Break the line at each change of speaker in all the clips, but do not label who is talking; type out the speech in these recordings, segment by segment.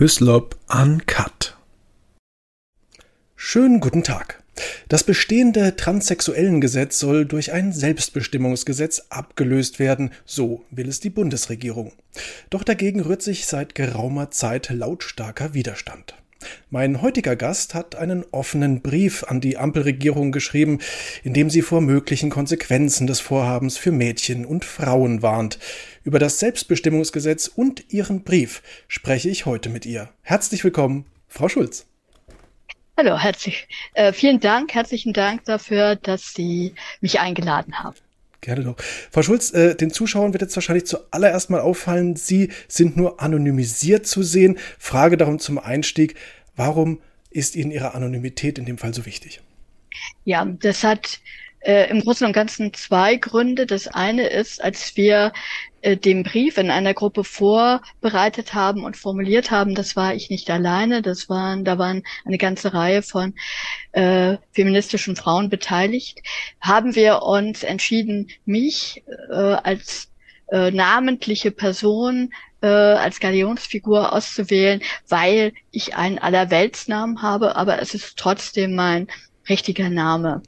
Hyslop Uncut. Schönen guten Tag. Das bestehende Transsexuellengesetz soll durch ein Selbstbestimmungsgesetz abgelöst werden, so will es die Bundesregierung. Doch dagegen rührt sich seit geraumer Zeit lautstarker Widerstand. Mein heutiger Gast hat einen offenen Brief an die Ampelregierung geschrieben, in dem sie vor möglichen Konsequenzen des Vorhabens für Mädchen und Frauen warnt. Über das Selbstbestimmungsgesetz und ihren Brief spreche ich heute mit ihr. Herzlich willkommen, Frau Schulz.
Hallo, herzlich, äh, vielen Dank, herzlichen Dank dafür, dass Sie mich eingeladen haben.
Gerne doch. Frau Schulz, äh, den Zuschauern wird jetzt wahrscheinlich zuallererst mal auffallen, Sie sind nur anonymisiert zu sehen. Frage darum zum Einstieg, warum ist Ihnen Ihre Anonymität in dem Fall so wichtig?
Ja, das hat äh, im Großen und Ganzen zwei Gründe. Das eine ist, als wir äh, den Brief in einer Gruppe vorbereitet haben und formuliert haben, das war ich nicht alleine, das waren, da waren eine ganze Reihe von äh, feministischen Frauen beteiligt, haben wir uns entschieden, mich äh, als äh, namentliche Person äh, als Galionsfigur auszuwählen, weil ich einen Allerweltsnamen habe, aber es ist trotzdem mein richtiger Name.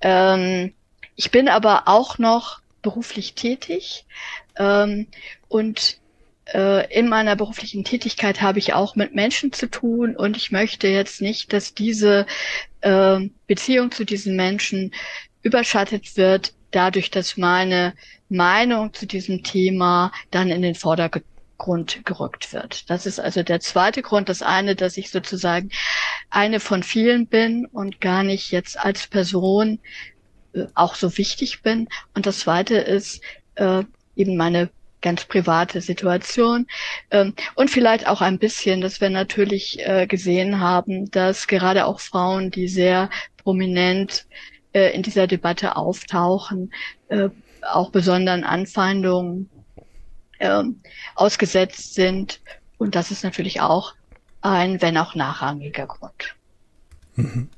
Ähm, ich bin aber auch noch beruflich tätig ähm, und äh, in meiner beruflichen Tätigkeit habe ich auch mit Menschen zu tun und ich möchte jetzt nicht, dass diese äh, Beziehung zu diesen Menschen überschattet wird, dadurch, dass meine Meinung zu diesem Thema dann in den Vordergrund gerückt wird. Das ist also der zweite Grund. Das eine, dass ich sozusagen eine von vielen bin und gar nicht jetzt als Person äh, auch so wichtig bin. Und das zweite ist, äh, eben meine ganz private Situation ähm, und vielleicht auch ein bisschen, dass wir natürlich äh, gesehen haben, dass gerade auch Frauen, die sehr prominent äh, in dieser Debatte auftauchen, äh, auch besonderen Anfeindungen äh, ausgesetzt sind. Und das ist natürlich auch ein, wenn auch nachrangiger Grund.
Mhm.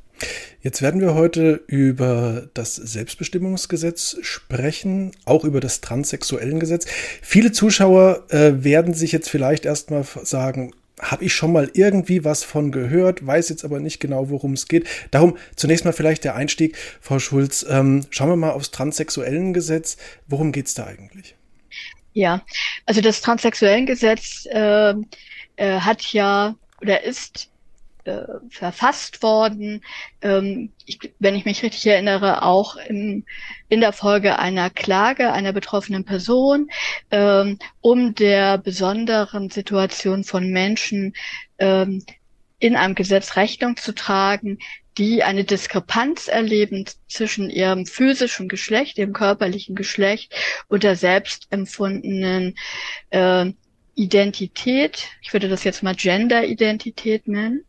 Jetzt werden wir heute über das Selbstbestimmungsgesetz sprechen, auch über das Transsexuellengesetz. Viele Zuschauer äh, werden sich jetzt vielleicht erstmal sagen, habe ich schon mal irgendwie was von gehört, weiß jetzt aber nicht genau, worum es geht. Darum zunächst mal vielleicht der Einstieg, Frau Schulz. Ähm, schauen wir mal aufs Transsexuellengesetz. Worum geht es da eigentlich?
Ja, also das Transsexuellengesetz äh, äh, hat ja oder ist äh, verfasst worden, ähm, ich, wenn ich mich richtig erinnere, auch im, in der Folge einer Klage einer betroffenen Person, ähm, um der besonderen Situation von Menschen ähm, in einem Gesetz Rechnung zu tragen, die eine Diskrepanz erleben zwischen ihrem physischen Geschlecht, ihrem körperlichen Geschlecht und der selbst empfundenen äh, Identität, ich würde das jetzt mal Gender-Identität nennen,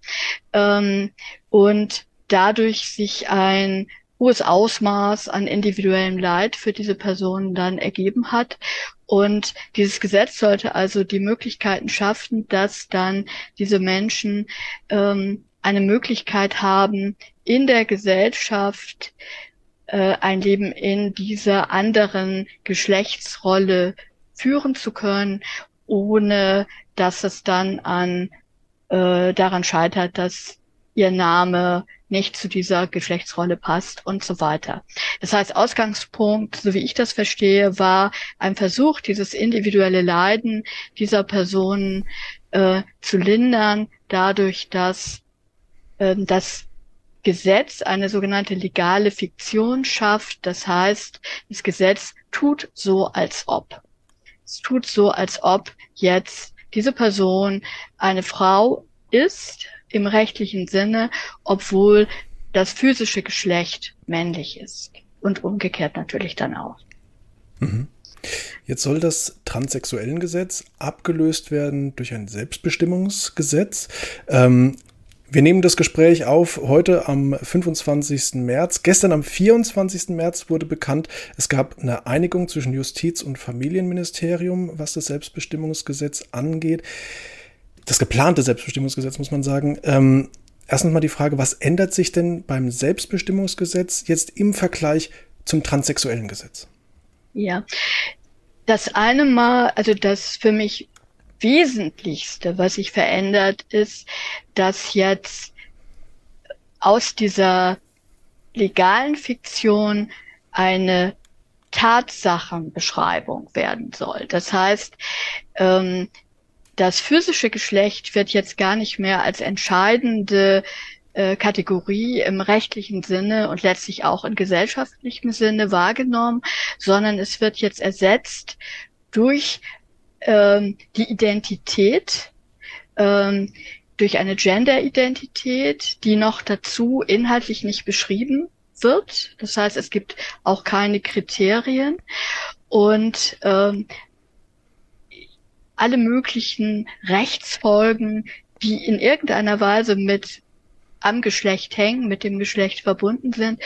ähm, und dadurch sich ein hohes Ausmaß an individuellem Leid für diese Personen dann ergeben hat. Und dieses Gesetz sollte also die Möglichkeiten schaffen, dass dann diese Menschen ähm, eine Möglichkeit haben, in der Gesellschaft äh, ein Leben in dieser anderen Geschlechtsrolle führen zu können ohne dass es dann an äh, daran scheitert, dass ihr Name nicht zu dieser Geschlechtsrolle passt und so weiter. Das heißt, Ausgangspunkt, so wie ich das verstehe, war ein Versuch, dieses individuelle Leiden dieser Personen äh, zu lindern, dadurch, dass äh, das Gesetz eine sogenannte legale Fiktion schafft. Das heißt, das Gesetz tut so, als ob es tut so, als ob jetzt diese Person eine Frau ist im rechtlichen Sinne, obwohl das physische Geschlecht männlich ist. Und umgekehrt natürlich dann auch.
Mhm. Jetzt soll das Transsexuellengesetz abgelöst werden durch ein Selbstbestimmungsgesetz. Ähm, wir nehmen das Gespräch auf heute am 25. März. Gestern am 24. März wurde bekannt, es gab eine Einigung zwischen Justiz und Familienministerium, was das Selbstbestimmungsgesetz angeht. Das geplante Selbstbestimmungsgesetz, muss man sagen. Ähm, erstens mal die Frage, was ändert sich denn beim Selbstbestimmungsgesetz jetzt im Vergleich zum transsexuellen Gesetz?
Ja, das eine Mal, also das für mich Wesentlichste, was sich verändert, ist, dass jetzt aus dieser legalen Fiktion eine Tatsachenbeschreibung werden soll. Das heißt, ähm, das physische Geschlecht wird jetzt gar nicht mehr als entscheidende äh, Kategorie im rechtlichen Sinne und letztlich auch in gesellschaftlichem Sinne wahrgenommen, sondern es wird jetzt ersetzt durch ähm, die Identität, ähm, durch eine Gender-Identität, die noch dazu inhaltlich nicht beschrieben wird. Das heißt, es gibt auch keine Kriterien und ähm, alle möglichen Rechtsfolgen, die in irgendeiner Weise mit am Geschlecht hängen, mit dem Geschlecht verbunden sind,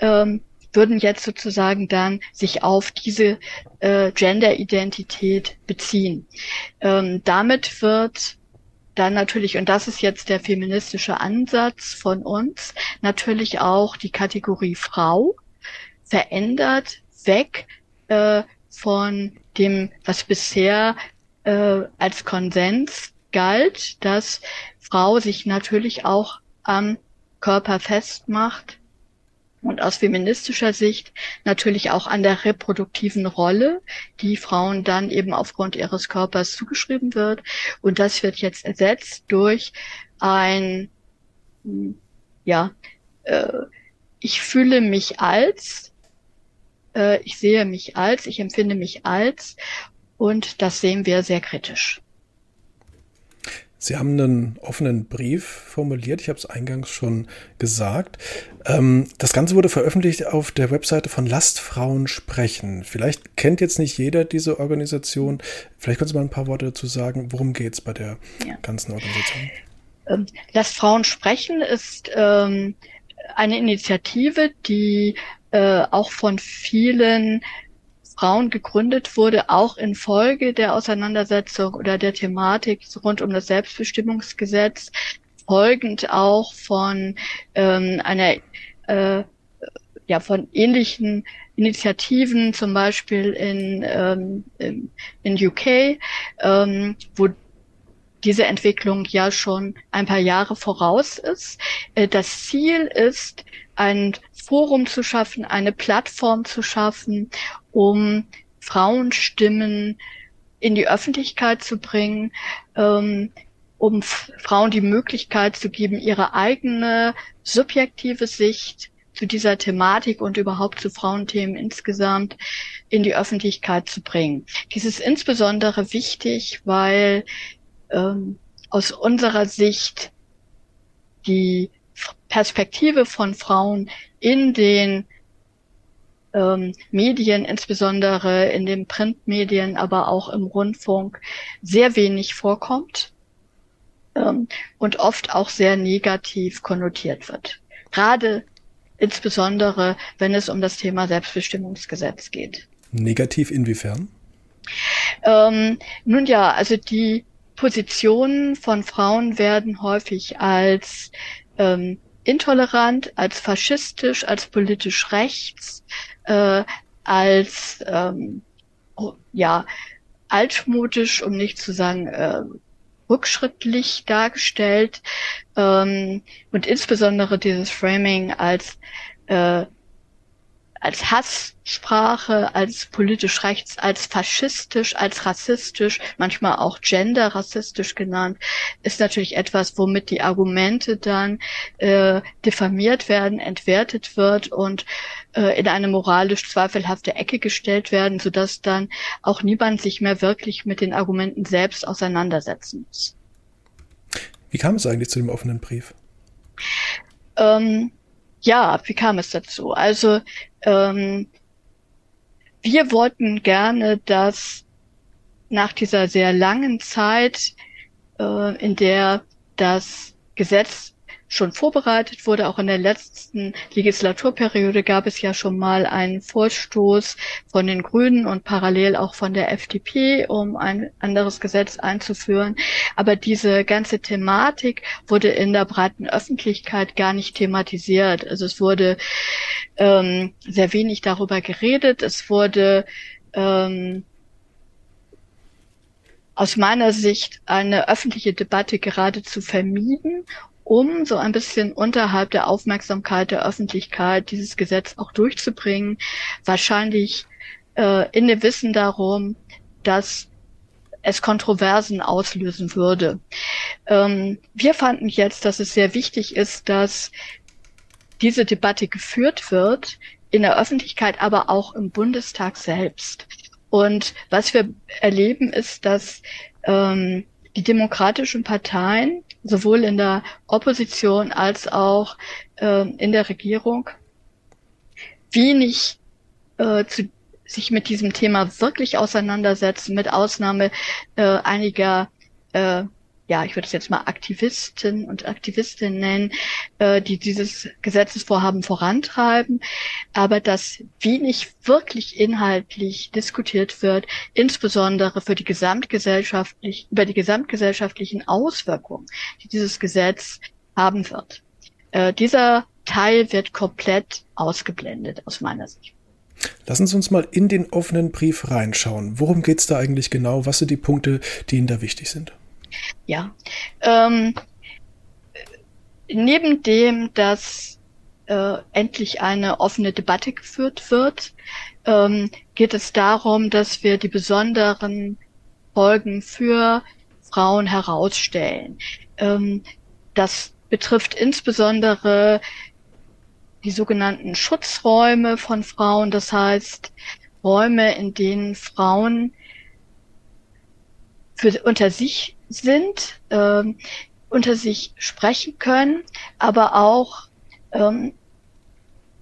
ähm, würden jetzt sozusagen dann sich auf diese äh, Gender-Identität beziehen. Ähm, damit wird dann natürlich, und das ist jetzt der feministische Ansatz von uns, natürlich auch die Kategorie Frau verändert, weg äh, von dem, was bisher äh, als Konsens galt, dass Frau sich natürlich auch am Körper festmacht und aus feministischer Sicht natürlich auch an der reproduktiven Rolle, die Frauen dann eben aufgrund ihres Körpers zugeschrieben wird. Und das wird jetzt ersetzt durch ein, ja, äh, ich fühle mich als, äh, ich sehe mich als, ich empfinde mich als und das sehen wir sehr kritisch.
Sie haben einen offenen Brief formuliert, ich habe es eingangs schon gesagt. Ähm, das Ganze wurde veröffentlicht auf der Webseite von Lasst Frauen sprechen. Vielleicht kennt jetzt nicht jeder diese Organisation. Vielleicht können Sie mal ein paar Worte dazu sagen, worum geht es bei der ja. ganzen Organisation?
Ähm, Lasst Frauen sprechen ist ähm, eine Initiative, die äh, auch von vielen Frauen gegründet wurde, auch infolge der Auseinandersetzung oder der Thematik rund um das Selbstbestimmungsgesetz, folgend auch von ähm, einer äh, ja von ähnlichen Initiativen, zum Beispiel in ähm, in UK, ähm, wo diese Entwicklung ja schon ein paar Jahre voraus ist. Äh, das Ziel ist, ein Forum zu schaffen, eine Plattform zu schaffen, um Frauenstimmen in die Öffentlichkeit zu bringen, ähm, um Frauen die Möglichkeit zu geben, ihre eigene subjektive Sicht zu dieser Thematik und überhaupt zu Frauenthemen insgesamt in die Öffentlichkeit zu bringen. Dies ist insbesondere wichtig, weil ähm, aus unserer Sicht die Perspektive von Frauen in den ähm, Medien, insbesondere in den Printmedien, aber auch im Rundfunk, sehr wenig vorkommt ähm, und oft auch sehr negativ konnotiert wird. Gerade insbesondere, wenn es um das Thema Selbstbestimmungsgesetz geht.
Negativ inwiefern?
Ähm, nun ja, also die Positionen von Frauen werden häufig als ähm, intolerant, als faschistisch, als politisch rechts, äh, als ähm, ja altmodisch, um nicht zu sagen äh, rückschrittlich dargestellt. Ähm, und insbesondere dieses Framing als äh, als Hasssprache, als politisch rechts, als faschistisch, als rassistisch, manchmal auch genderrassistisch genannt, ist natürlich etwas, womit die Argumente dann äh, diffamiert werden, entwertet wird und äh, in eine moralisch zweifelhafte Ecke gestellt werden, sodass dann auch niemand sich mehr wirklich mit den Argumenten selbst auseinandersetzen muss.
Wie kam es eigentlich zu dem offenen Brief?
Ähm, ja, wie kam es dazu? Also ähm, wir wollten gerne, dass nach dieser sehr langen Zeit, äh, in der das Gesetz schon vorbereitet wurde. Auch in der letzten Legislaturperiode gab es ja schon mal einen Vorstoß von den Grünen und parallel auch von der FDP, um ein anderes Gesetz einzuführen. Aber diese ganze Thematik wurde in der breiten Öffentlichkeit gar nicht thematisiert. Also es wurde ähm, sehr wenig darüber geredet. Es wurde ähm, aus meiner Sicht eine öffentliche Debatte geradezu vermieden, um so ein bisschen unterhalb der Aufmerksamkeit der Öffentlichkeit dieses Gesetz auch durchzubringen. Wahrscheinlich äh, in dem Wissen darum, dass es Kontroversen auslösen würde. Ähm, wir fanden jetzt, dass es sehr wichtig ist, dass diese Debatte geführt wird in der Öffentlichkeit, aber auch im Bundestag selbst. Und was wir erleben, ist, dass ähm, die demokratischen Parteien sowohl in der Opposition als auch äh, in der Regierung wenig äh, zu, sich mit diesem Thema wirklich auseinandersetzen, mit Ausnahme äh, einiger äh, ja, ich würde es jetzt mal Aktivisten und Aktivistinnen nennen, äh, die dieses Gesetzesvorhaben vorantreiben, aber dass wenig wirklich inhaltlich diskutiert wird, insbesondere für die gesamtgesellschaftlich, über die gesamtgesellschaftlichen Auswirkungen, die dieses Gesetz haben wird. Äh, dieser Teil wird komplett ausgeblendet aus meiner Sicht.
Lassen Sie uns mal in den offenen Brief reinschauen. Worum geht es da eigentlich genau? Was sind die Punkte, die Ihnen da wichtig sind?
Ja. Ähm, neben dem, dass äh, endlich eine offene Debatte geführt wird, ähm, geht es darum, dass wir die besonderen Folgen für Frauen herausstellen. Ähm, das betrifft insbesondere die sogenannten Schutzräume von Frauen, das heißt Räume, in denen Frauen für unter sich sind, ähm, unter sich sprechen können, aber auch ähm,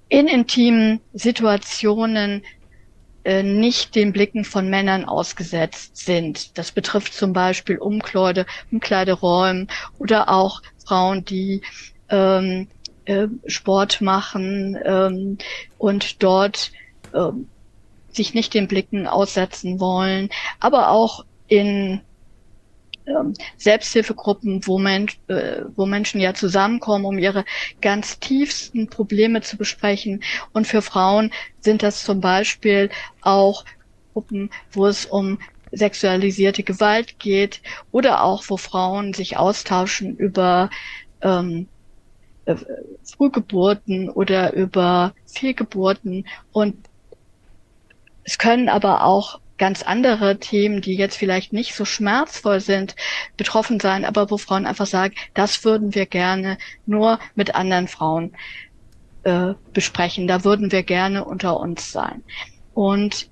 in intimen Situationen äh, nicht den Blicken von Männern ausgesetzt sind. Das betrifft zum Beispiel Umkleide, Umkleideräumen oder auch Frauen, die ähm, äh, Sport machen ähm, und dort ähm, sich nicht den Blicken aussetzen wollen, aber auch in ähm, Selbsthilfegruppen, wo, Mensch, äh, wo Menschen ja zusammenkommen, um ihre ganz tiefsten Probleme zu besprechen. Und für Frauen sind das zum Beispiel auch Gruppen, wo es um sexualisierte Gewalt geht oder auch wo Frauen sich austauschen über ähm, äh, Frühgeburten oder über Fehlgeburten und es können aber auch ganz andere Themen, die jetzt vielleicht nicht so schmerzvoll sind, betroffen sein, aber wo Frauen einfach sagen, das würden wir gerne nur mit anderen Frauen äh, besprechen. Da würden wir gerne unter uns sein. Und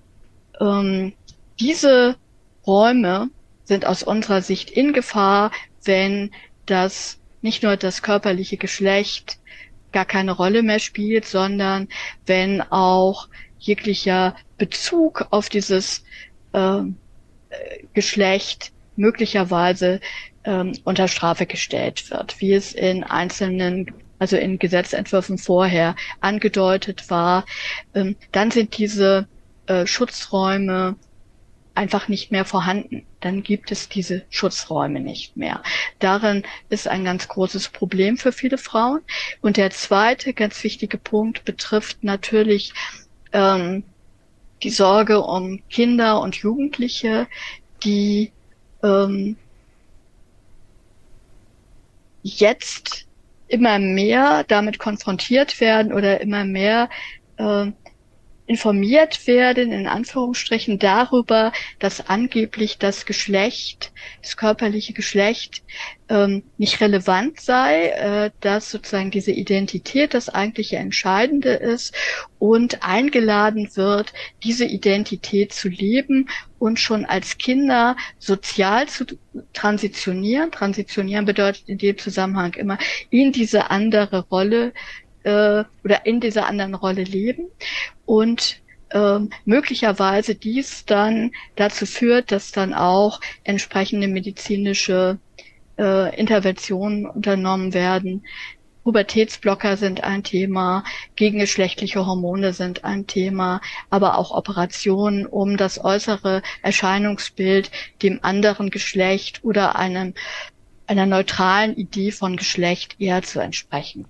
ähm, diese Räume sind aus unserer Sicht in Gefahr, wenn das nicht nur das körperliche Geschlecht gar keine Rolle mehr spielt, sondern wenn auch jeglicher Bezug auf dieses ähm, Geschlecht möglicherweise ähm, unter Strafe gestellt wird, wie es in einzelnen, also in Gesetzentwürfen vorher angedeutet war, ähm, dann sind diese äh, Schutzräume einfach nicht mehr vorhanden. Dann gibt es diese Schutzräume nicht mehr. Darin ist ein ganz großes Problem für viele Frauen. Und der zweite ganz wichtige Punkt betrifft natürlich ähm, die Sorge um Kinder und Jugendliche, die ähm, jetzt immer mehr damit konfrontiert werden oder immer mehr äh, informiert werden, in Anführungsstrichen, darüber, dass angeblich das Geschlecht, das körperliche Geschlecht ähm, nicht relevant sei, äh, dass sozusagen diese Identität das eigentliche Entscheidende ist und eingeladen wird, diese Identität zu leben und schon als Kinder sozial zu transitionieren. Transitionieren bedeutet in dem Zusammenhang immer in diese andere Rolle äh, oder in dieser anderen Rolle leben und ähm, möglicherweise dies dann dazu führt, dass dann auch entsprechende medizinische äh, Interventionen unternommen werden. Pubertätsblocker sind ein Thema, gegengeschlechtliche Hormone sind ein Thema, aber auch Operationen, um das äußere Erscheinungsbild dem anderen Geschlecht oder einem einer neutralen Idee von Geschlecht eher zu entsprechen.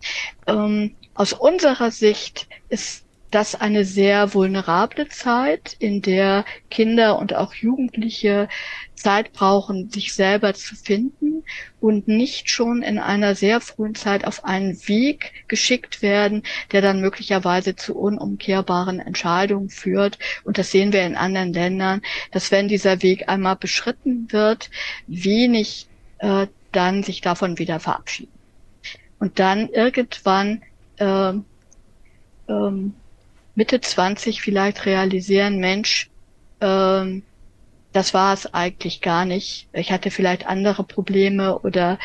Ähm, aus unserer Sicht ist das eine sehr vulnerable Zeit, in der Kinder und auch Jugendliche Zeit brauchen, sich selber zu finden und nicht schon in einer sehr frühen Zeit auf einen Weg geschickt werden, der dann möglicherweise zu unumkehrbaren Entscheidungen führt. Und das sehen wir in anderen Ländern, dass wenn dieser Weg einmal beschritten wird, wenig äh, dann sich davon wieder verabschieden. Und dann irgendwann äh, ähm, Mitte 20 vielleicht realisieren, Mensch, ähm, das war es eigentlich gar nicht. Ich hatte vielleicht andere Probleme oder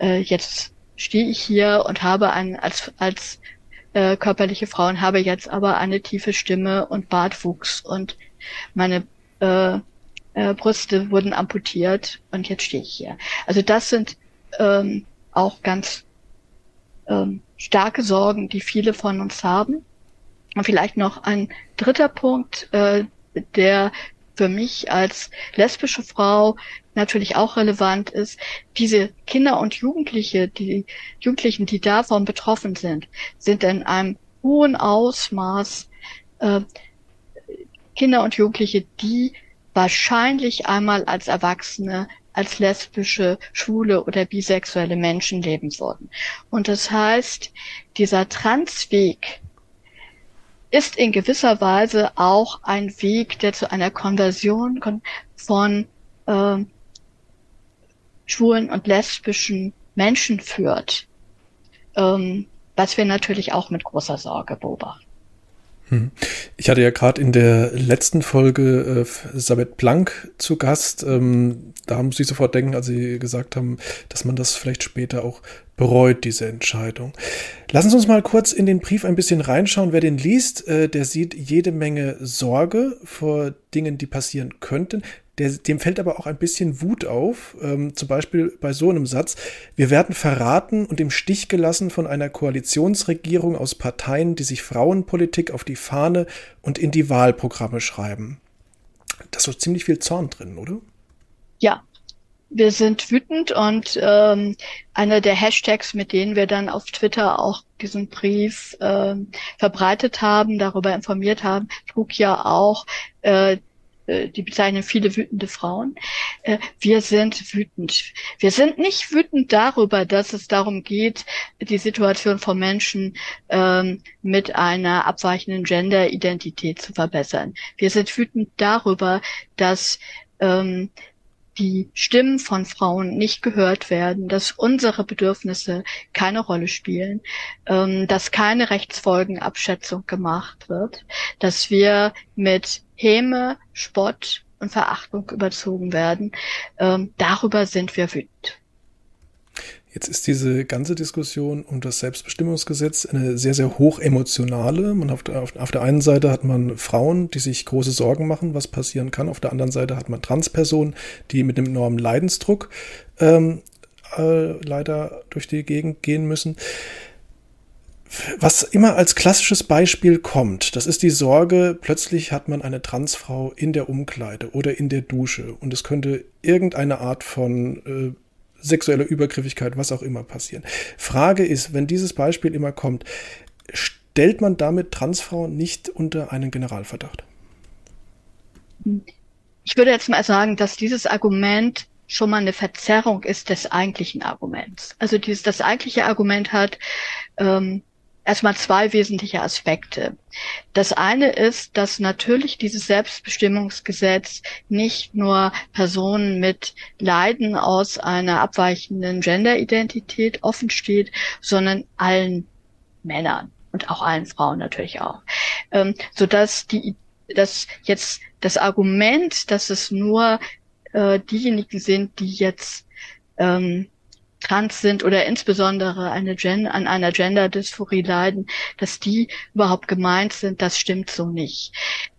äh, jetzt stehe ich hier und habe ein, als, als äh, körperliche Frau und habe jetzt aber eine tiefe Stimme und Bartwuchs und meine äh, äh, Brüste wurden amputiert und jetzt stehe ich hier. Also das sind ähm, auch ganz ähm, starke Sorgen, die viele von uns haben. Und vielleicht noch ein dritter Punkt, äh, der für mich als lesbische Frau natürlich auch relevant ist, diese Kinder und Jugendliche, die Jugendlichen, die davon betroffen sind, sind in einem hohen Ausmaß äh, Kinder und Jugendliche, die wahrscheinlich einmal als Erwachsene als lesbische, schwule oder bisexuelle Menschen leben würden. Und das heißt, dieser Transweg ist in gewisser Weise auch ein Weg, der zu einer Konversion von äh, schwulen und lesbischen Menschen führt, ähm, was wir natürlich auch mit großer Sorge beobachten.
Hm. Ich hatte ja gerade in der letzten Folge äh, Sabet Planck zu Gast. Ähm, da muss ich sofort denken, als Sie gesagt haben, dass man das vielleicht später auch bereut, diese Entscheidung. Lassen Sie uns mal kurz in den Brief ein bisschen reinschauen. Wer den liest, äh, der sieht jede Menge Sorge vor Dingen, die passieren könnten. Der, dem fällt aber auch ein bisschen Wut auf, ähm, zum Beispiel bei so einem Satz, wir werden verraten und im Stich gelassen von einer Koalitionsregierung aus Parteien, die sich Frauenpolitik auf die Fahne und in die Wahlprogramme schreiben. Da ist so ziemlich viel Zorn drin, oder?
Ja, wir sind wütend und ähm, einer der Hashtags, mit denen wir dann auf Twitter auch diesen Brief äh, verbreitet haben, darüber informiert haben, trug ja auch äh, äh, die bezeichnen viele wütende Frauen. Äh, wir sind wütend. Wir sind nicht wütend darüber, dass es darum geht, die Situation von Menschen ähm, mit einer abweichenden Gender-Identität zu verbessern. Wir sind wütend darüber, dass ähm, die Stimmen von Frauen nicht gehört werden, dass unsere Bedürfnisse keine Rolle spielen, ähm, dass keine Rechtsfolgenabschätzung gemacht wird, dass wir mit Häme, Spott und Verachtung überzogen werden. Ähm, darüber sind wir wütend.
Jetzt ist diese ganze Diskussion um das Selbstbestimmungsgesetz eine sehr, sehr hoch emotionale. Man auf, der, auf, der einen Seite hat man Frauen, die sich große Sorgen machen, was passieren kann. Auf der anderen Seite hat man Transpersonen, die mit einem enormen Leidensdruck ähm, äh, leider durch die Gegend gehen müssen was immer als klassisches Beispiel kommt, das ist die Sorge, plötzlich hat man eine Transfrau in der Umkleide oder in der Dusche und es könnte irgendeine Art von äh, sexueller Übergriffigkeit, was auch immer passieren. Frage ist, wenn dieses Beispiel immer kommt, stellt man damit Transfrauen nicht unter einen Generalverdacht?
Ich würde jetzt mal sagen, dass dieses Argument schon mal eine Verzerrung ist des eigentlichen Arguments. Also dieses, das eigentliche Argument hat, ähm, erstmal zwei wesentliche Aspekte. Das eine ist, dass natürlich dieses Selbstbestimmungsgesetz nicht nur Personen mit Leiden aus einer abweichenden Genderidentität offen steht, sondern allen Männern und auch allen Frauen natürlich auch. Ähm, so dass die, dass jetzt das Argument, dass es nur äh, diejenigen sind, die jetzt ähm, trans sind oder insbesondere eine Gen an einer Gender-Dysphorie leiden, dass die überhaupt gemeint sind, das stimmt so nicht.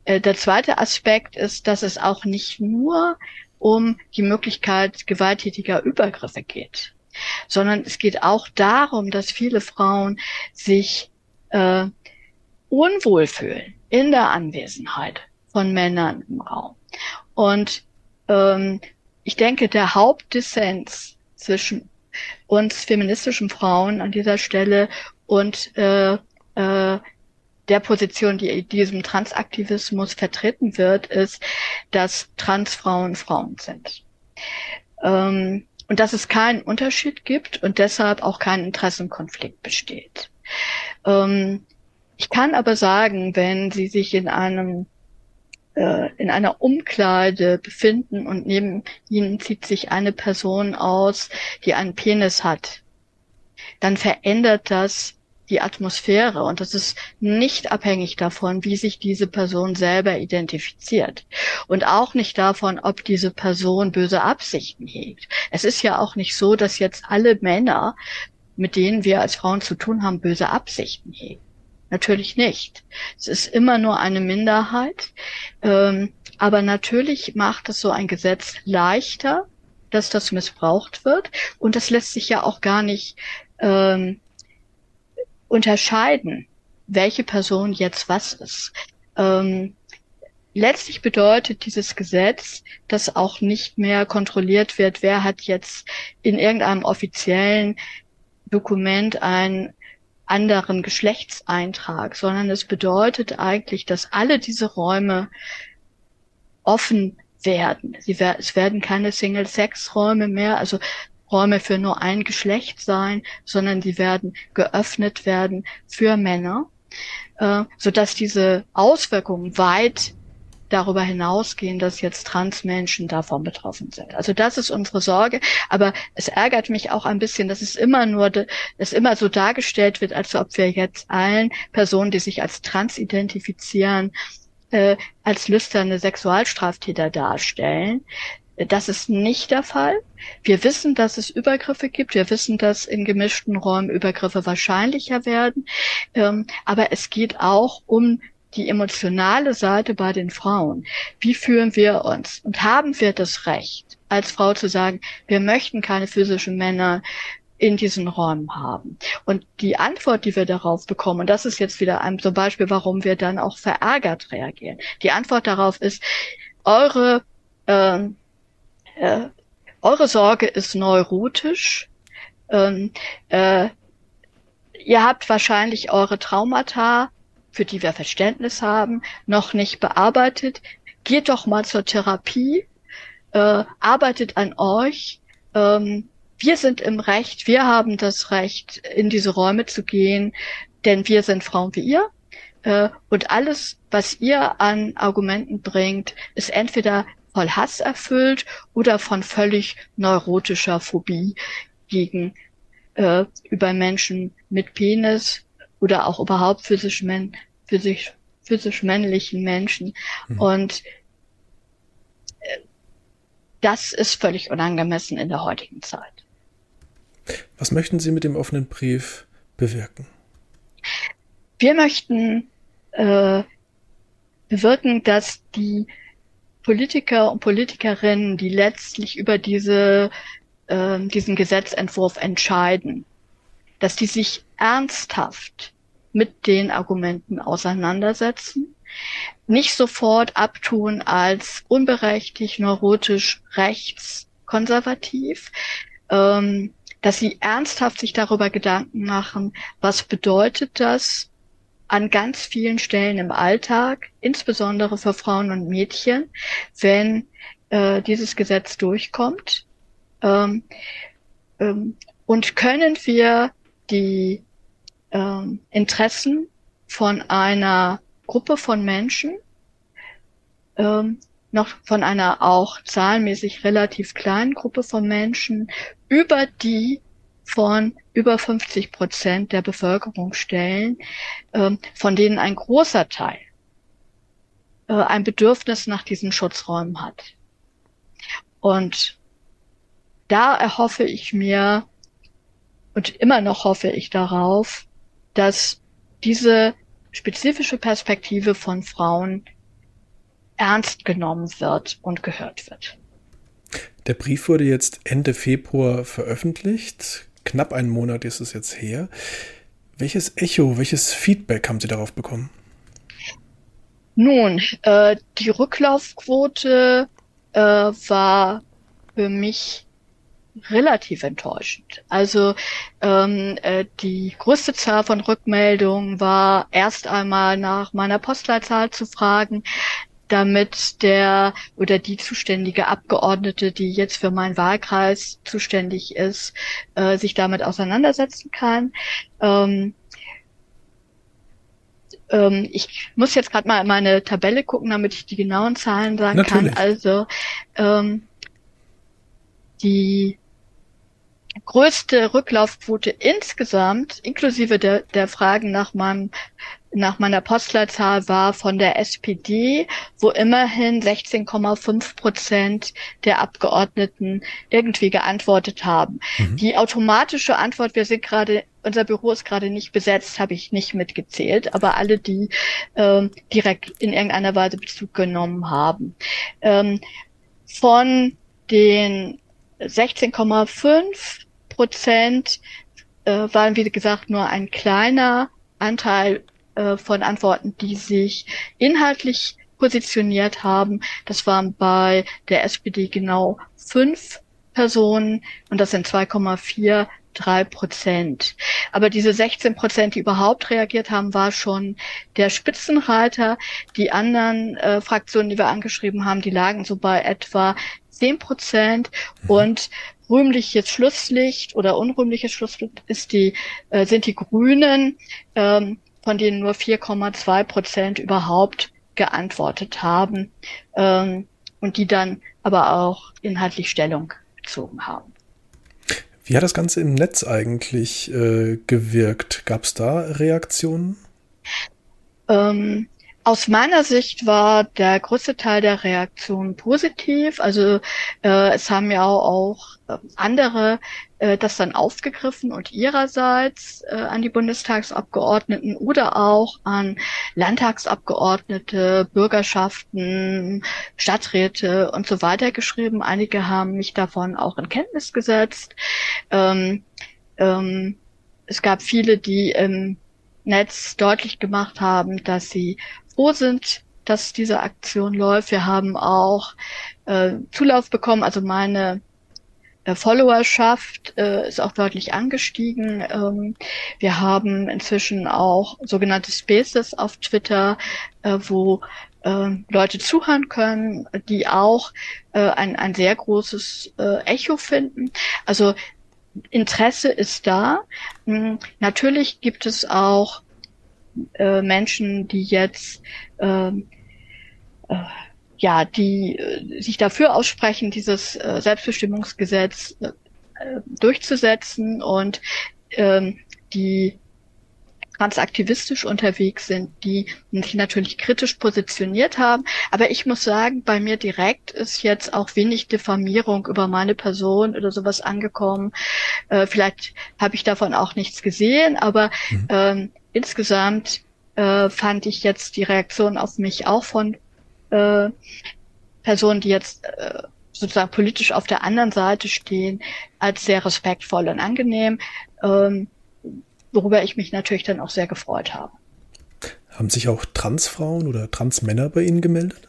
Äh, der zweite Aspekt ist, dass es auch nicht nur um die Möglichkeit gewalttätiger Übergriffe geht, sondern es geht auch darum, dass viele Frauen sich äh, unwohl fühlen in der Anwesenheit von Männern im Raum. Und ähm, ich denke, der Hauptdissens zwischen uns feministischen Frauen an dieser Stelle und äh, äh, der Position, die diesem Transaktivismus vertreten wird, ist, dass Transfrauen Frauen sind. Ähm, und dass es keinen Unterschied gibt und deshalb auch kein Interessenkonflikt besteht. Ähm, ich kann aber sagen, wenn Sie sich in einem äh, in einer Umkleide befinden und neben ihnen zieht sich eine Person aus, die einen Penis hat, dann verändert das die Atmosphäre und das ist nicht abhängig davon, wie sich diese Person selber identifiziert und auch nicht davon, ob diese Person böse Absichten hegt. Es ist ja auch nicht so, dass jetzt alle Männer, mit denen wir als Frauen zu tun haben, böse Absichten hegen. Natürlich nicht. Es ist immer nur eine Minderheit. Ähm, aber natürlich macht es so ein Gesetz leichter, dass das missbraucht wird. Und das lässt sich ja auch gar nicht ähm, unterscheiden, welche Person jetzt was ist. Ähm, letztlich bedeutet dieses Gesetz, dass auch nicht mehr kontrolliert wird, wer hat jetzt in irgendeinem offiziellen Dokument einen anderen Geschlechtseintrag, sondern es bedeutet eigentlich, dass alle diese Räume offen werden. Sie, es werden keine Single-Sex-Räume mehr, also Räume für nur ein Geschlecht sein, sondern sie werden geöffnet werden für Männer, äh, so dass diese Auswirkungen weit darüber hinausgehen, dass jetzt Transmenschen davon betroffen sind. Also das ist unsere Sorge. Aber es ärgert mich auch ein bisschen, dass es immer nur, es immer so dargestellt wird, als ob wir jetzt allen Personen, die sich als trans identifizieren, äh, als lüsterne Sexualstraftäter darstellen. Das ist nicht der Fall. Wir wissen, dass es Übergriffe gibt. Wir wissen, dass in gemischten Räumen Übergriffe wahrscheinlicher werden. Ähm, aber es geht auch um die emotionale Seite bei den Frauen. Wie fühlen wir uns? Und haben wir das Recht, als Frau zu sagen, wir möchten keine physischen Männer in diesen Räumen haben. Und die Antwort, die wir darauf bekommen, und das ist jetzt wieder ein zum Beispiel, warum wir dann auch verärgert reagieren. Die Antwort darauf ist, eure, äh, äh, eure Sorge ist neurotisch. Ähm, äh, ihr habt wahrscheinlich eure Traumata für die wir Verständnis haben, noch nicht bearbeitet. Geht doch mal zur Therapie, äh, arbeitet an euch. Ähm, wir sind im Recht, wir haben das Recht, in diese Räume zu gehen, denn wir sind Frauen wie ihr. Äh, und alles, was ihr an Argumenten bringt, ist entweder voll Hass erfüllt oder von völlig neurotischer Phobie gegen äh, über Menschen mit Penis oder auch überhaupt physisch, men physisch, physisch männlichen Menschen. Mhm. Und äh, das ist völlig unangemessen in der heutigen Zeit.
Was möchten Sie mit dem offenen Brief bewirken?
Wir möchten äh, bewirken, dass die Politiker und Politikerinnen, die letztlich über diese, äh, diesen Gesetzentwurf entscheiden, dass die sich ernsthaft mit den Argumenten auseinandersetzen, nicht sofort abtun als unberechtigt, neurotisch, rechtskonservativ, ähm, dass sie ernsthaft sich darüber Gedanken machen, was bedeutet das an ganz vielen Stellen im Alltag, insbesondere für Frauen und Mädchen, wenn äh, dieses Gesetz durchkommt. Ähm, ähm, und können wir die ähm, Interessen von einer Gruppe von Menschen, ähm, noch von einer auch zahlenmäßig relativ kleinen Gruppe von Menschen über die von über 50 Prozent der Bevölkerung stellen, ähm, von denen ein großer Teil äh, ein Bedürfnis nach diesen Schutzräumen hat. Und da erhoffe ich mir und immer noch hoffe ich darauf, dass diese spezifische Perspektive von Frauen ernst genommen wird und gehört wird.
Der Brief wurde jetzt Ende Februar veröffentlicht. Knapp einen Monat ist es jetzt her. Welches Echo, welches Feedback haben Sie darauf bekommen?
Nun, äh, die Rücklaufquote äh, war für mich relativ enttäuschend. Also ähm, äh, die größte Zahl von Rückmeldungen war erst einmal nach meiner Postleitzahl zu fragen, damit der oder die zuständige Abgeordnete, die jetzt für meinen Wahlkreis zuständig ist, äh, sich damit auseinandersetzen kann. Ähm, ähm, ich muss jetzt gerade mal in meine Tabelle gucken, damit ich die genauen Zahlen sagen Natürlich. kann. Also ähm, die größte Rücklaufquote insgesamt, inklusive der, der Fragen nach meinem nach meiner Postleitzahl war von der SPD, wo immerhin 16,5 Prozent der Abgeordneten irgendwie geantwortet haben. Mhm. Die automatische Antwort, wir sind gerade, unser Büro ist gerade nicht besetzt, habe ich nicht mitgezählt, aber alle, die ähm, direkt in irgendeiner Weise Bezug genommen haben. Ähm, von den 16,5 Prozent äh, waren, wie gesagt, nur ein kleiner Anteil äh, von Antworten, die sich inhaltlich positioniert haben. Das waren bei der SPD genau fünf Personen und das sind 2,4 drei Prozent. Aber diese 16 Prozent, die überhaupt reagiert haben, war schon der Spitzenreiter. Die anderen äh, Fraktionen, die wir angeschrieben haben, die lagen so bei etwa 10 Prozent mhm. und rühmliches Schlusslicht oder unrühmliches Schlusslicht ist die, äh, sind die Grünen, ähm, von denen nur 4,2 Prozent überhaupt geantwortet haben ähm, und die dann aber auch inhaltlich Stellung bezogen haben.
Wie hat das Ganze im Netz eigentlich äh, gewirkt? Gab es da Reaktionen?
Ähm, aus meiner Sicht war der größte Teil der Reaktion positiv. Also äh, es haben ja auch, ähm, andere äh, das dann aufgegriffen und ihrerseits äh, an die Bundestagsabgeordneten oder auch an Landtagsabgeordnete, Bürgerschaften, Stadträte und so weiter geschrieben. Einige haben mich davon auch in Kenntnis gesetzt. Ähm, ähm, es gab viele, die im Netz deutlich gemacht haben, dass sie froh sind, dass diese Aktion läuft. Wir haben auch äh, Zulauf bekommen, also meine äh, Followerschaft äh, ist auch deutlich angestiegen. Ähm, wir haben inzwischen auch sogenannte Spaces auf Twitter, äh, wo äh, Leute zuhören können, die auch äh, ein, ein sehr großes äh, Echo finden. Also Interesse ist da. Hm, natürlich gibt es auch äh, Menschen, die jetzt äh, äh, ja, die äh, sich dafür aussprechen, dieses äh, Selbstbestimmungsgesetz durchzusetzen und ähm, die transaktivistisch unterwegs sind, die sich natürlich kritisch positioniert haben. Aber ich muss sagen, bei mir direkt ist jetzt auch wenig Diffamierung über meine Person oder sowas angekommen. Äh, vielleicht habe ich davon auch nichts gesehen, aber mhm. ähm, insgesamt äh, fand ich jetzt die Reaktion auf mich auch von äh, Personen, die jetzt äh, sozusagen politisch auf der anderen Seite stehen, als sehr respektvoll und angenehm, ähm, worüber ich mich natürlich dann auch sehr gefreut habe.
Haben sich auch Transfrauen oder Transmänner bei Ihnen gemeldet?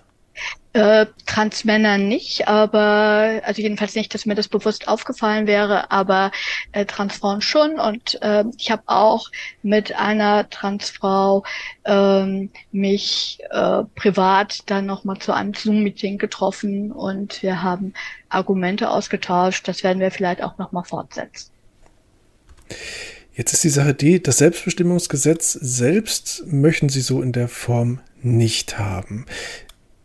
Äh, Transmänner nicht, aber also jedenfalls nicht, dass mir das bewusst aufgefallen wäre, aber äh, Transfrauen schon. Und äh, ich habe auch mit einer Transfrau ähm, mich äh, privat dann nochmal zu einem Zoom-Meeting getroffen und wir haben Argumente ausgetauscht. Das werden wir vielleicht auch nochmal fortsetzen.
Jetzt ist die Sache die, das Selbstbestimmungsgesetz selbst möchten Sie so in der Form nicht haben.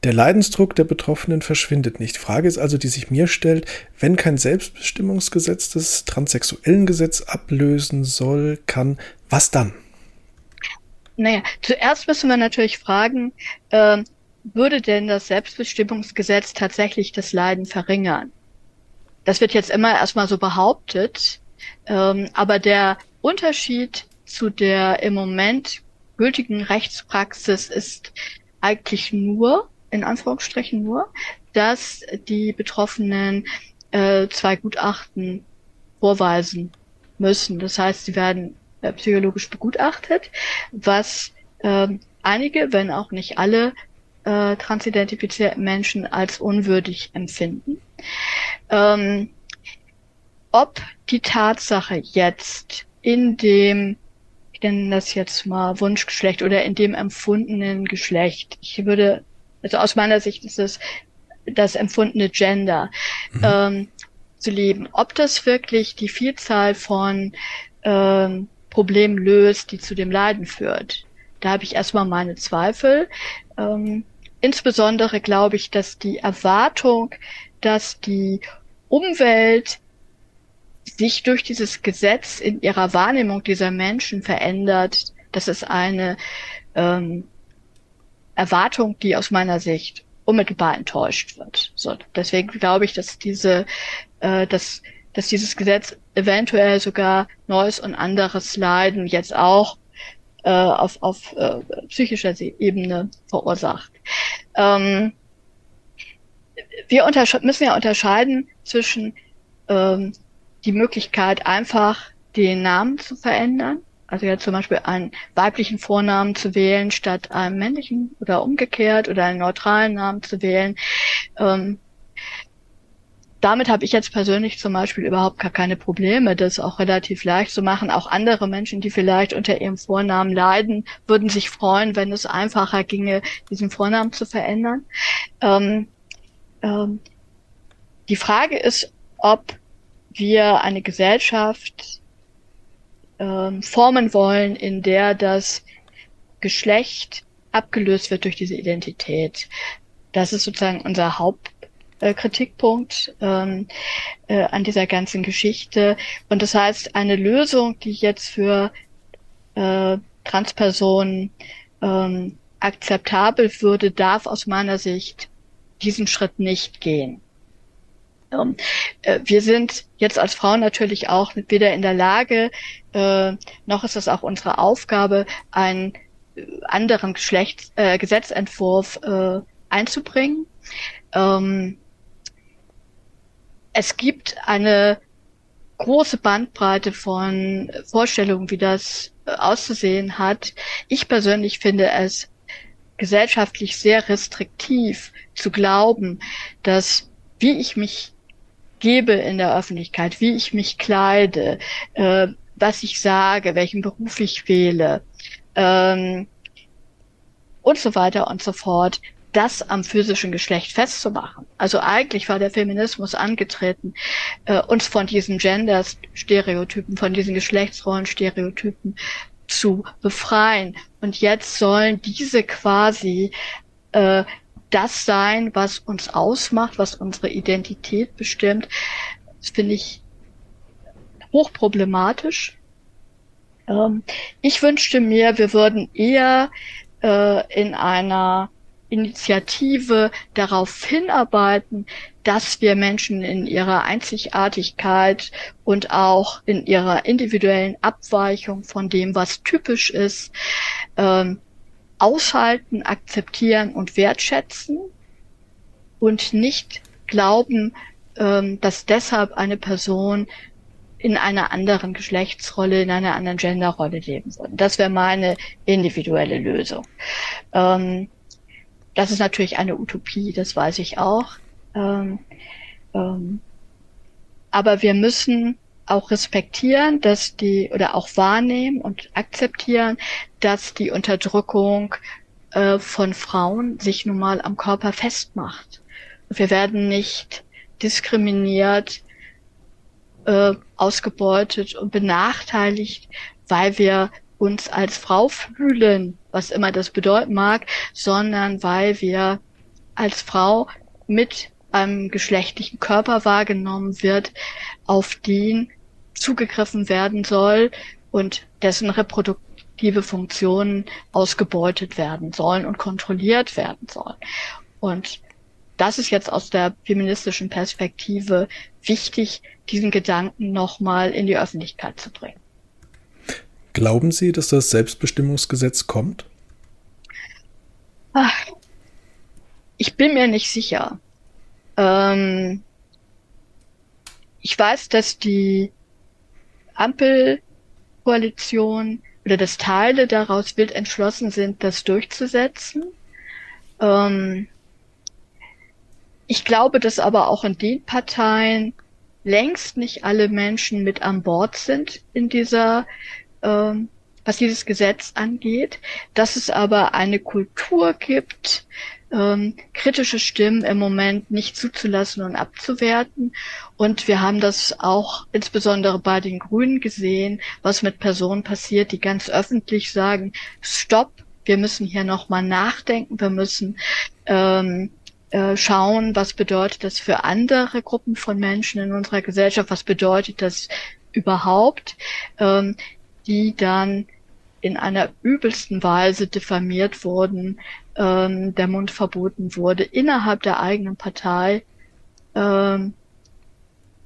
Der Leidensdruck der Betroffenen verschwindet nicht. Frage ist also, die sich mir stellt, wenn kein Selbstbestimmungsgesetz das transsexuellen Gesetz ablösen soll, kann, was dann?
Naja, zuerst müssen wir natürlich fragen, äh, würde denn das Selbstbestimmungsgesetz tatsächlich das Leiden verringern? Das wird jetzt immer erstmal so behauptet, ähm, aber der Unterschied zu der im Moment gültigen Rechtspraxis ist eigentlich nur, in Anführungsstrichen nur, dass die Betroffenen äh, zwei Gutachten vorweisen müssen. Das heißt, sie werden äh, psychologisch begutachtet, was äh, einige, wenn auch nicht alle äh, transidentifizierten Menschen als unwürdig empfinden. Ähm, ob die Tatsache jetzt in dem, ich nenne das jetzt mal Wunschgeschlecht oder in dem empfundenen Geschlecht, ich würde, also aus meiner Sicht ist es das empfundene Gender, mhm. ähm, zu leben, ob das wirklich die Vielzahl von ähm, Problemen löst, die zu dem Leiden führt. Da habe ich erstmal meine Zweifel. Ähm, insbesondere glaube ich, dass die Erwartung, dass die Umwelt sich durch dieses Gesetz in ihrer Wahrnehmung dieser Menschen verändert, das ist eine ähm, Erwartung, die aus meiner Sicht unmittelbar enttäuscht wird. So, deswegen glaube ich, dass diese, äh, dass, dass dieses Gesetz eventuell sogar neues und anderes Leiden jetzt auch äh, auf, auf äh, psychischer Ebene verursacht. Ähm, wir müssen ja unterscheiden zwischen ähm, die Möglichkeit, einfach den Namen zu verändern. Also ja zum Beispiel einen weiblichen Vornamen zu wählen statt einem männlichen oder umgekehrt oder einen neutralen Namen zu wählen. Ähm, damit habe ich jetzt persönlich zum Beispiel überhaupt gar keine Probleme, das auch relativ leicht zu machen. Auch andere Menschen, die vielleicht unter ihrem Vornamen leiden, würden sich freuen, wenn es einfacher ginge, diesen Vornamen zu verändern. Ähm, ähm, die Frage ist, ob wir eine Gesellschaft ähm, formen wollen, in der das Geschlecht abgelöst wird durch diese Identität. Das ist sozusagen unser Hauptkritikpunkt ähm, äh, an dieser ganzen Geschichte. Und das heißt, eine Lösung, die jetzt für äh, Transpersonen ähm, akzeptabel würde, darf aus meiner Sicht diesen Schritt nicht gehen. Ähm, äh, wir sind jetzt als Frauen natürlich auch weder in der Lage, äh, noch ist es auch unsere Aufgabe, einen äh, anderen Geschlechts, äh, Gesetzentwurf äh, einzubringen. Ähm, es gibt eine große Bandbreite von Vorstellungen, wie das auszusehen hat. Ich persönlich finde es gesellschaftlich sehr restriktiv zu glauben, dass wie ich mich gebe in der Öffentlichkeit, wie ich mich kleide, äh, was ich sage, welchen Beruf ich wähle ähm, und so weiter und so fort, das am physischen Geschlecht festzumachen. Also eigentlich war der Feminismus angetreten, äh, uns von diesen Gender-Stereotypen, von diesen Geschlechtsrollen-Stereotypen zu befreien. Und jetzt sollen diese quasi äh, das sein, was uns ausmacht, was unsere Identität bestimmt. Finde ich hochproblematisch. Ähm, ich wünschte mir, wir würden eher äh, in einer Initiative darauf hinarbeiten, dass wir Menschen in ihrer Einzigartigkeit und auch in ihrer individuellen Abweichung von dem, was typisch ist, ähm, aushalten, akzeptieren und wertschätzen und nicht glauben, ähm, dass deshalb eine Person in einer anderen Geschlechtsrolle, in einer anderen Genderrolle leben würde. Das wäre meine individuelle Lösung. Ähm, das ist natürlich eine Utopie, das weiß ich auch. Ähm, aber wir müssen auch respektieren, dass die oder auch wahrnehmen und akzeptieren, dass die Unterdrückung äh, von Frauen sich nun mal am Körper festmacht. Wir werden nicht diskriminiert, äh, ausgebeutet und benachteiligt, weil wir uns als Frau fühlen, was immer das bedeuten mag, sondern weil wir als Frau mit einem geschlechtlichen Körper wahrgenommen wird, auf den zugegriffen werden soll und dessen reproduktive Funktionen ausgebeutet werden sollen und kontrolliert werden sollen. Und das ist jetzt aus der feministischen Perspektive wichtig, diesen Gedanken nochmal in die Öffentlichkeit zu bringen.
Glauben Sie, dass das Selbstbestimmungsgesetz kommt?
Ach, ich bin mir nicht sicher. Ähm, ich weiß, dass die Ampelkoalition oder dass Teile daraus wild entschlossen sind, das durchzusetzen. Ähm, ich glaube, dass aber auch in den Parteien längst nicht alle Menschen mit an Bord sind in dieser, ähm, was dieses Gesetz angeht, dass es aber eine Kultur gibt, ähm, kritische Stimmen im Moment nicht zuzulassen und abzuwerten. Und wir haben das auch insbesondere bei den Grünen gesehen, was mit Personen passiert, die ganz öffentlich sagen, stopp, wir müssen hier nochmal nachdenken, wir müssen ähm, äh, schauen, was bedeutet das für andere Gruppen von Menschen in unserer Gesellschaft, was bedeutet das überhaupt, ähm, die dann in einer übelsten Weise diffamiert wurden, ähm, der Mund verboten wurde, innerhalb der eigenen Partei ähm,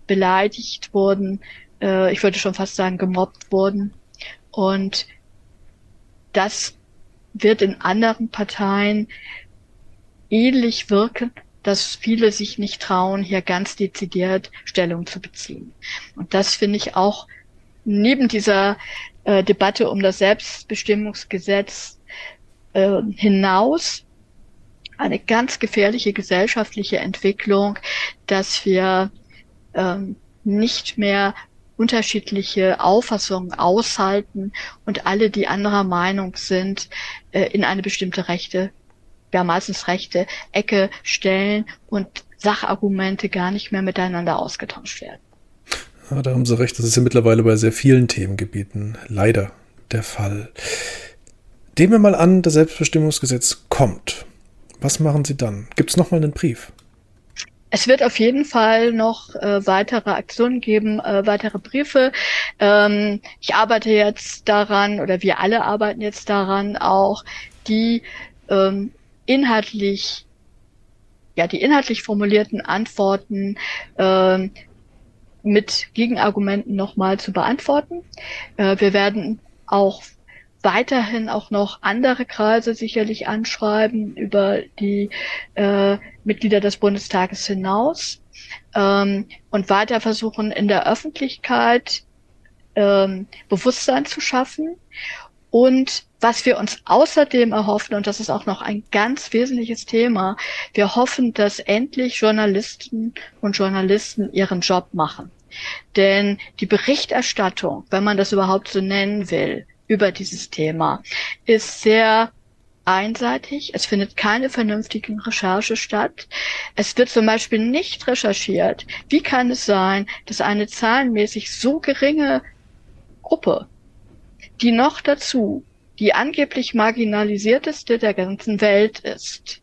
beleidigt wurden, äh, ich würde schon fast sagen, gemobbt wurden. Und das wird in anderen Parteien ähnlich wirken, dass viele sich nicht trauen, hier ganz dezidiert Stellung zu beziehen. Und das finde ich auch neben dieser äh, Debatte um das Selbstbestimmungsgesetz äh, hinaus eine ganz gefährliche gesellschaftliche Entwicklung, dass wir ähm, nicht mehr unterschiedliche Auffassungen aushalten und alle, die anderer Meinung sind, äh, in eine bestimmte rechte, ja meistens rechte Ecke stellen und Sachargumente gar nicht mehr miteinander ausgetauscht werden.
Ja, da haben Sie recht. Das ist ja mittlerweile bei sehr vielen Themengebieten leider der Fall. Nehmen wir mal an, das Selbstbestimmungsgesetz kommt. Was machen Sie dann? Gibt es nochmal einen Brief?
Es wird auf jeden Fall noch äh, weitere Aktionen geben, äh, weitere Briefe. Ähm, ich arbeite jetzt daran, oder wir alle arbeiten jetzt daran, auch die ähm, inhaltlich, ja, die inhaltlich formulierten Antworten ähm, mit Gegenargumenten nochmal zu beantworten. Äh, wir werden auch weiterhin auch noch andere Kreise sicherlich anschreiben über die äh, Mitglieder des Bundestages hinaus ähm, und weiter versuchen in der Öffentlichkeit ähm, Bewusstsein zu schaffen. Und was wir uns außerdem erhoffen, und das ist auch noch ein ganz wesentliches Thema, wir hoffen, dass endlich Journalisten und Journalisten ihren Job machen. Denn die Berichterstattung, wenn man das überhaupt so nennen will, über dieses Thema, ist sehr einseitig. Es findet keine vernünftigen Recherche statt. Es wird zum Beispiel nicht recherchiert. Wie kann es sein, dass eine zahlenmäßig so geringe Gruppe, die noch dazu die angeblich marginalisierteste der ganzen Welt ist,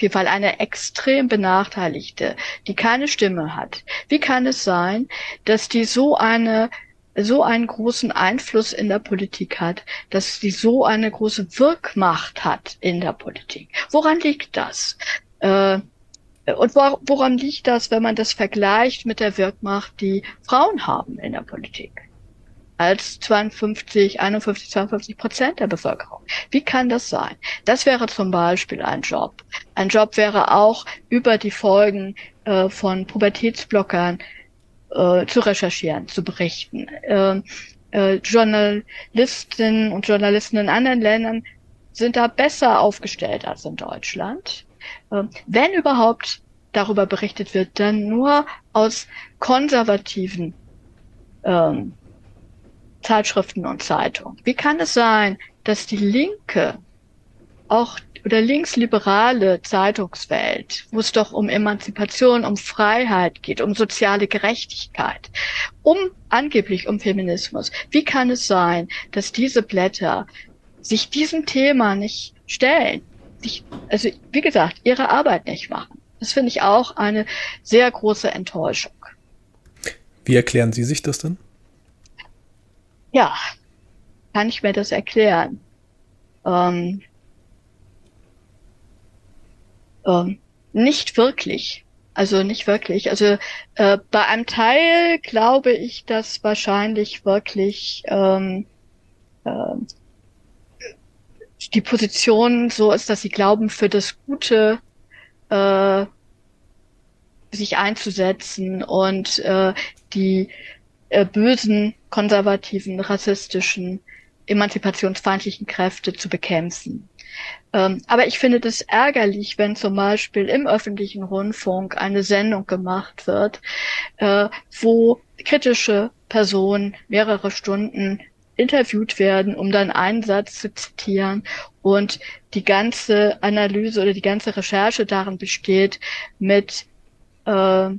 jeden Fall eine extrem benachteiligte, die keine Stimme hat. Wie kann es sein, dass die so eine so einen großen Einfluss in der Politik hat, dass sie so eine große Wirkmacht hat in der Politik? Woran liegt das? Äh, und woran liegt das, wenn man das vergleicht mit der Wirkmacht, die Frauen haben in der Politik? als 52, 51, 52 Prozent der Bevölkerung. Wie kann das sein? Das wäre zum Beispiel ein Job. Ein Job wäre auch über die Folgen äh, von Pubertätsblockern äh, zu recherchieren, zu berichten. Äh, äh, Journalistinnen und Journalisten in anderen Ländern sind da besser aufgestellt als in Deutschland. Äh, wenn überhaupt darüber berichtet wird, dann nur aus konservativen ähm, Zeitschriften und Zeitungen. Wie kann es sein, dass die linke, auch oder linksliberale Zeitungswelt, wo es doch um Emanzipation, um Freiheit geht, um soziale Gerechtigkeit, um angeblich um Feminismus. Wie kann es sein, dass diese Blätter sich diesem Thema nicht stellen? Sich, also wie gesagt, ihre Arbeit nicht machen. Das finde ich auch eine sehr große Enttäuschung.
Wie erklären Sie sich das denn?
ja, kann ich mir das erklären? Ähm, ähm, nicht wirklich. Also nicht wirklich. Also äh, bei einem Teil glaube ich, dass wahrscheinlich wirklich ähm, äh, die Position so ist, dass sie glauben, für das Gute äh, sich einzusetzen und äh, die äh, bösen, konservativen, rassistischen emanzipationsfeindlichen Kräfte zu bekämpfen. Ähm, aber ich finde das ärgerlich, wenn zum Beispiel im öffentlichen Rundfunk eine Sendung gemacht wird, äh, wo kritische Personen mehrere Stunden interviewt werden, um dann einen Satz zu zitieren und die ganze Analyse oder die ganze Recherche darin besteht, mit äh,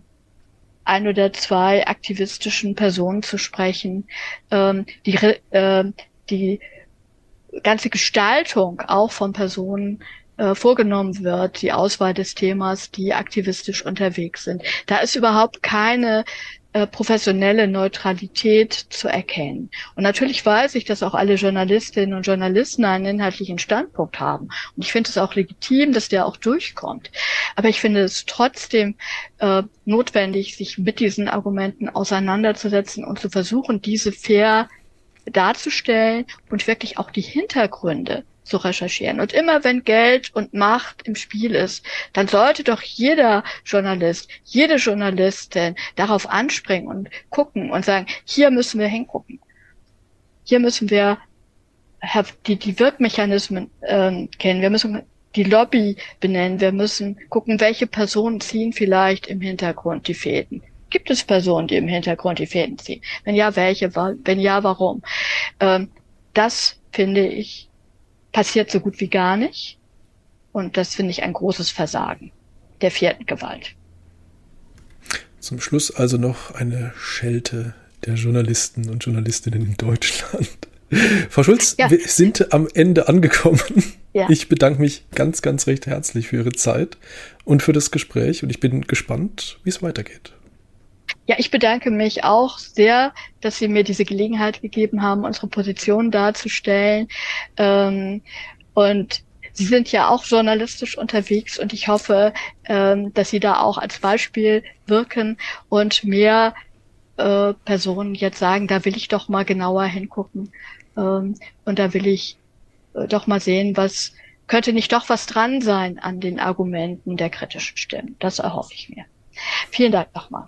ein oder zwei aktivistischen Personen zu sprechen, ähm, die, äh, die ganze Gestaltung auch von Personen äh, vorgenommen wird, die Auswahl des Themas, die aktivistisch unterwegs sind. Da ist überhaupt keine äh, professionelle Neutralität zu erkennen. Und natürlich weiß ich, dass auch alle Journalistinnen und Journalisten einen inhaltlichen Standpunkt haben. Und ich finde es auch legitim, dass der auch durchkommt. Aber ich finde es trotzdem äh, notwendig, sich mit diesen Argumenten auseinanderzusetzen und zu versuchen, diese fair darzustellen und wirklich auch die Hintergründe zu recherchieren. Und immer wenn Geld und Macht im Spiel ist, dann sollte doch jeder Journalist, jede Journalistin darauf anspringen und gucken und sagen, hier müssen wir hingucken. Hier müssen wir die, die Wirkmechanismen ähm, kennen. Wir müssen die Lobby benennen. Wir müssen gucken, welche Personen ziehen vielleicht im Hintergrund die Fäden. Gibt es Personen, die im Hintergrund die Fäden ziehen? Wenn ja, welche? Wenn ja, warum? Ähm, das finde ich passiert so gut wie gar nicht. Und das finde ich ein großes Versagen der vierten Gewalt.
Zum Schluss also noch eine Schelte der Journalisten und Journalistinnen in Deutschland. Frau Schulz, ja. wir sind am Ende angekommen. Ja. Ich bedanke mich ganz, ganz recht herzlich für Ihre Zeit und für das Gespräch und ich bin gespannt, wie es weitergeht.
Ja, ich bedanke mich auch sehr, dass Sie mir diese Gelegenheit gegeben haben, unsere Position darzustellen. Ähm, und Sie sind ja auch journalistisch unterwegs und ich hoffe, ähm, dass Sie da auch als Beispiel wirken und mehr äh, Personen jetzt sagen, da will ich doch mal genauer hingucken ähm, und da will ich äh, doch mal sehen, was könnte nicht doch was dran sein an den Argumenten der kritischen Stimmen. Das erhoffe ich mir. Vielen Dank nochmal.